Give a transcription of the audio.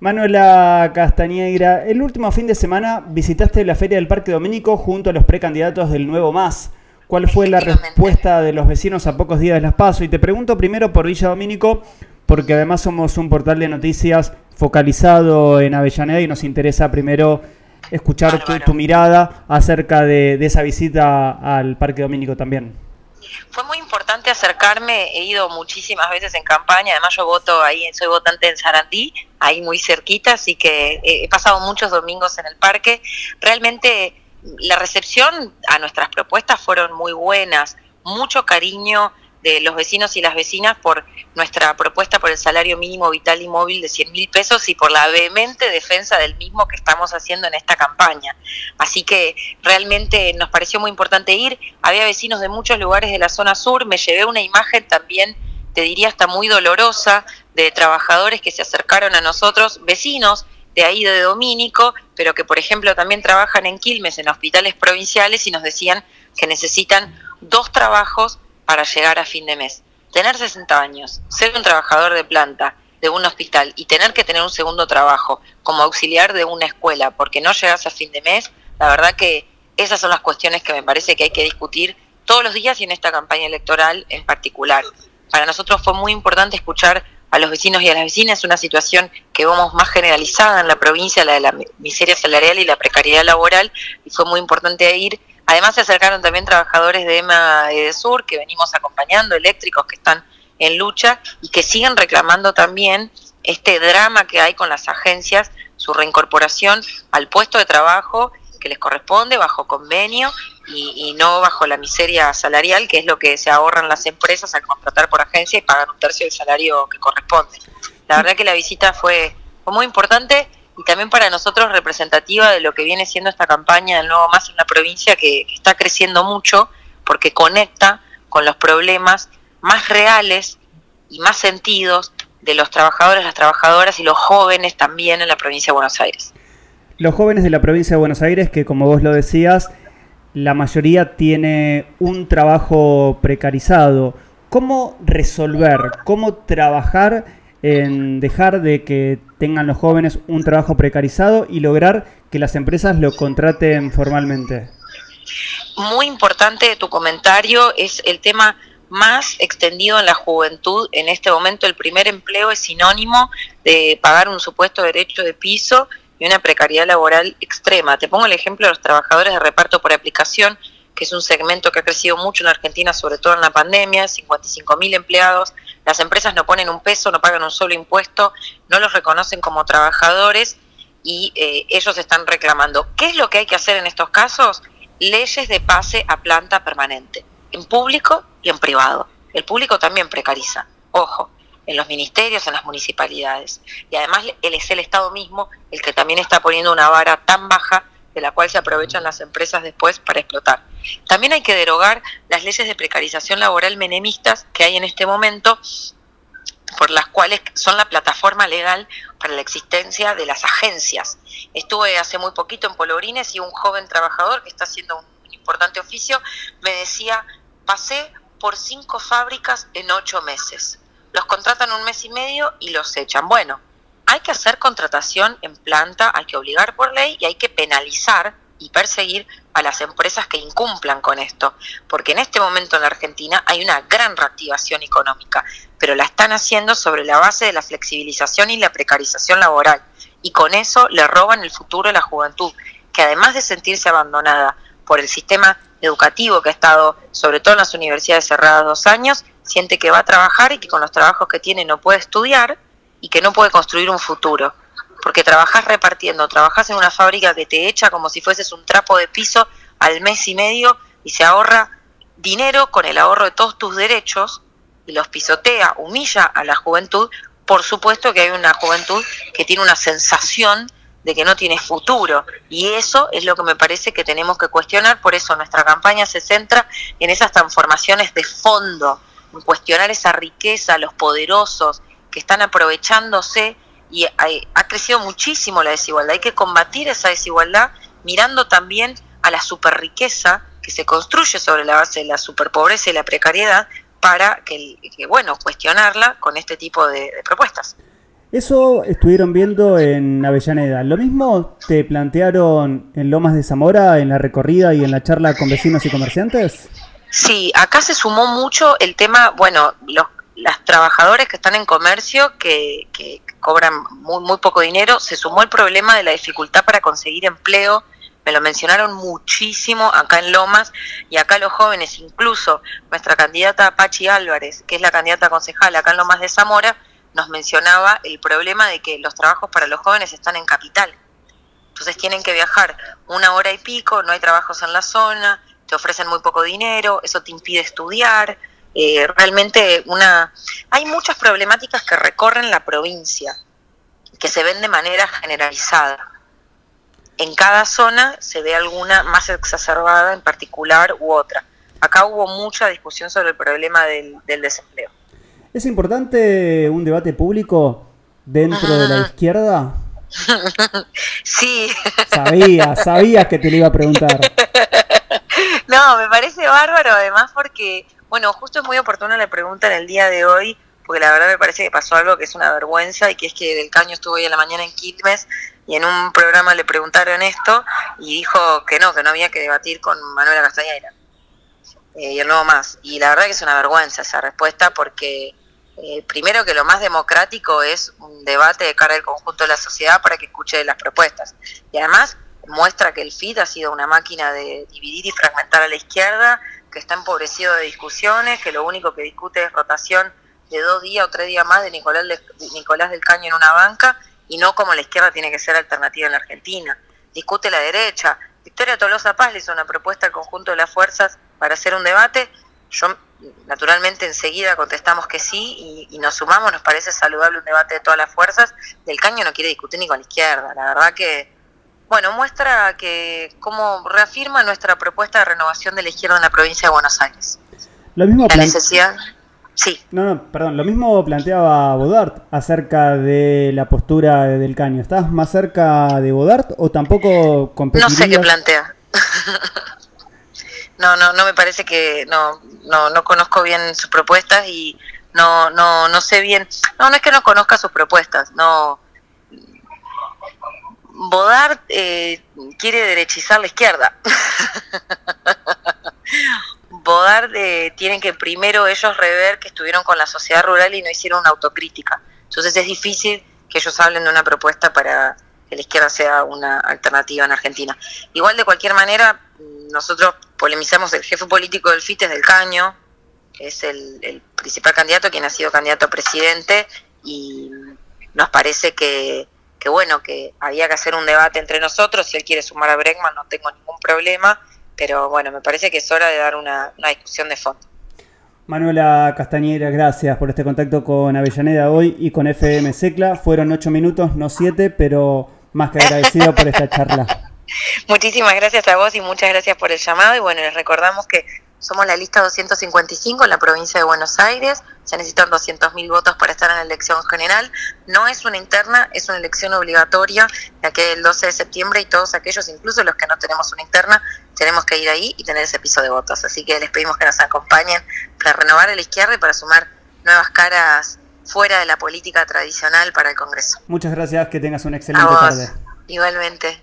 Manuela Castañeira, el último fin de semana visitaste la Feria del Parque Domínico junto a los precandidatos del Nuevo Más. ¿Cuál fue la respuesta de los vecinos a pocos días de las PASO? Y te pregunto primero por Villa Domínico, porque además somos un portal de noticias focalizado en Avellaneda y nos interesa primero escuchar tu, mirada acerca de esa visita al Parque Domínico también. Fue muy importante acercarme, he ido muchísimas veces en campaña, además yo voto ahí, soy votante en Sarandí, ahí muy cerquita, así que he pasado muchos domingos en el parque. Realmente la recepción a nuestras propuestas fueron muy buenas, mucho cariño de los vecinos y las vecinas por nuestra propuesta por el salario mínimo vital y móvil de 100 mil pesos y por la vehemente defensa del mismo que estamos haciendo en esta campaña. Así que realmente nos pareció muy importante ir. Había vecinos de muchos lugares de la zona sur. Me llevé una imagen también, te diría hasta muy dolorosa, de trabajadores que se acercaron a nosotros, vecinos de ahí de Domínico, pero que por ejemplo también trabajan en Quilmes, en hospitales provinciales, y nos decían que necesitan dos trabajos para llegar a fin de mes. Tener 60 años, ser un trabajador de planta de un hospital y tener que tener un segundo trabajo como auxiliar de una escuela porque no llegas a fin de mes, la verdad que esas son las cuestiones que me parece que hay que discutir todos los días y en esta campaña electoral en particular. Para nosotros fue muy importante escuchar a los vecinos y a las vecinas una situación que vemos más generalizada en la provincia, la de la miseria salarial y la precariedad laboral, y fue muy importante ir Además se acercaron también trabajadores de EMA y de Sur que venimos acompañando, eléctricos que están en lucha y que siguen reclamando también este drama que hay con las agencias, su reincorporación al puesto de trabajo que les corresponde bajo convenio y, no bajo la miseria salarial, que es lo que se ahorran las empresas al contratar por agencia y pagar un tercio del salario que corresponde. La verdad que la visita fue, fue muy importante y también para nosotros representativa de lo que viene siendo esta campaña del Nuevo Más en una provincia que, está creciendo mucho porque conecta con los problemas más reales y más sentidos de los trabajadores, las trabajadoras y los jóvenes también en la provincia de Buenos Aires. Los jóvenes de la provincia de Buenos Aires, que como vos lo decías, la mayoría tiene un trabajo precarizado. ¿Cómo resolver, cómo trabajar en dejar de que tengan los jóvenes un trabajo precarizado y lograr que las empresas lo contraten formalmente. Muy importante tu comentario, es el tema más extendido en la juventud. En este momento el primer empleo es sinónimo de pagar un supuesto derecho de piso y una precariedad laboral extrema. Te pongo el ejemplo de los trabajadores de reparto por aplicación, que es un segmento que ha crecido mucho en Argentina, sobre todo en la pandemia, 55 mil empleados las empresas no ponen un peso, no pagan un solo impuesto, no los reconocen como trabajadores y eh, ellos están reclamando. ¿Qué es lo que hay que hacer en estos casos? Leyes de pase a planta permanente, en público y en privado. El público también precariza, ojo, en los ministerios, en las municipalidades. Y además es el Estado mismo el que también está poniendo una vara tan baja de la cual se aprovechan las empresas después para explotar. También hay que derogar las leyes de precarización laboral menemistas que hay en este momento, por las cuales son la plataforma legal para la existencia de las agencias. Estuve hace muy poquito en Polorines y un joven trabajador que está haciendo un importante oficio me decía, pasé por cinco fábricas en ocho meses. Los contratan un mes y medio y los echan. Bueno, hay que hacer contratación en planta, hay que obligar por ley y hay que penalizar y perseguir a las empresas que incumplan con esto, porque en este momento en la Argentina hay una gran reactivación económica, pero la están haciendo sobre la base de la flexibilización y la precarización laboral, y con eso le roban el futuro a la juventud, que además de sentirse abandonada por el sistema educativo que ha estado, sobre todo en las universidades cerradas dos años, siente que va a trabajar y que con los trabajos que tiene no puede estudiar, y que no puede construir un futuro. Porque trabajas repartiendo, trabajas en una fábrica que te echa como si fueses un trapo de piso al mes y medio y se ahorra dinero con el ahorro de todos tus derechos y los pisotea, humilla a la juventud. Por supuesto que hay una juventud que tiene una sensación de que no tiene futuro. Y eso es lo que me parece que tenemos que cuestionar. Por eso nuestra campaña se centra en esas transformaciones de fondo, en cuestionar esa riqueza, los poderosos, que están aprovechándose y ha, crecido muchísimo la desigualdad. Hay que combatir esa desigualdad mirando también a la superriqueza que se construye sobre la base de la superpobreza y la precariedad para que, bueno, cuestionarla con este tipo de, propuestas. Eso estuvieron viendo en Avellaneda. ¿Lo mismo te plantearon en Lomas de Zamora, en la recorrida y en la charla con vecinos y comerciantes? Sí, acá se sumó mucho el tema, bueno, los las trabajadores que están en comercio que, que cobran muy, muy poco dinero, se sumó el problema de la dificultad para conseguir empleo, me lo mencionaron muchísimo acá en Lomas y acá los jóvenes, incluso nuestra candidata Pachi Álvarez, que es la candidata concejal acá en Lomas de Zamora, nos mencionaba el problema de que los trabajos para los jóvenes están en capital. Entonces tienen que viajar una hora y pico, no hay trabajos en la zona, te ofrecen muy poco dinero, eso te impide estudiar, eh, realmente una hay muchas problemáticas que recorren la provincia que se ven de manera generalizada. En cada zona se ve alguna más exacerbada en particular u otra. Acá hubo mucha discusión sobre el problema del, desempleo. Es importante un debate público dentro de la izquierda sí. Sabía sabía que te lo iba a preguntar no me parece bárbaro además porque bueno, justo es muy oportuna la pregunta en el día de hoy, porque la verdad me parece que pasó algo que es una vergüenza y que es que Del Caño estuvo hoy a la mañana en Quilmes y en un programa le preguntaron esto y dijo que no, que no había que debatir con Manuela Castañeira eh, y el nuevo más. Y la verdad que es una vergüenza esa respuesta porque eh, primero que lo más democrático es un debate de cara al conjunto de la sociedad para que escuche las propuestas. Y además muestra que el FIT ha sido una máquina de dividir y fragmentar a la izquierda que está empobrecido de discusiones, que lo único que discute es rotación de dos días o tres días más de Nicolás, Nicolás del Caño en una banca y no como la izquierda tiene que ser alternativa en la Argentina. Discute la derecha. Victoria Tolosa Paz le hizo una propuesta al conjunto de las fuerzas para hacer un debate. Yo, naturalmente, enseguida contestamos que sí y, y, nos sumamos. Nos parece saludable un debate de todas las fuerzas. Del Caño no quiere discutir ni con la izquierda. La verdad que bueno, muestra que cómo reafirma nuestra propuesta de renovación de la izquierda en la provincia de Buenos Aires. Lo mismo la necesidad. Sí. No, no, perdón. Lo mismo planteaba Bodart acerca de la postura del caño. ¿Estás más cerca de Bodart o tampoco competirías? No sé qué plantea. no, no, no me parece que no, no, no conozco bien sus propuestas y no, no, no sé bien. No, no es que no conozca sus propuestas. No Bodart eh, quiere derechizar la izquierda. Bodart eh, tienen que primero ellos rever que estuvieron con la sociedad rural y no hicieron una autocrítica. Entonces es difícil que ellos hablen de una propuesta para que la izquierda sea una alternativa en Argentina. Igual de cualquier manera, nosotros polemizamos el jefe político del FITES del Caño, que es el, el principal candidato, quien ha sido candidato a presidente, y nos parece que que bueno, que había que hacer un debate entre nosotros, si él quiere sumar a Bregman no tengo ningún problema, pero bueno, me parece que es hora de dar una, discusión de fondo. Manuela Castañera, gracias por este contacto con Avellaneda hoy y con FM Secla. Fueron ocho minutos, no siete, pero más que agradecido por esta charla. Muchísimas gracias a vos y muchas gracias por el llamado. Y bueno, les recordamos que somos la lista 255 en la provincia de Buenos Aires. Se necesitan 200.000 votos para estar en la elección general. No es una interna, es una elección obligatoria, ya que el 12 de septiembre y todos aquellos, incluso los que no tenemos una interna, tenemos que ir ahí y tener ese piso de votos. Así que les pedimos que nos acompañen para renovar a la izquierda y para sumar nuevas caras fuera de la política tradicional para el Congreso. Muchas gracias, que tengas una excelente tarde. Igualmente.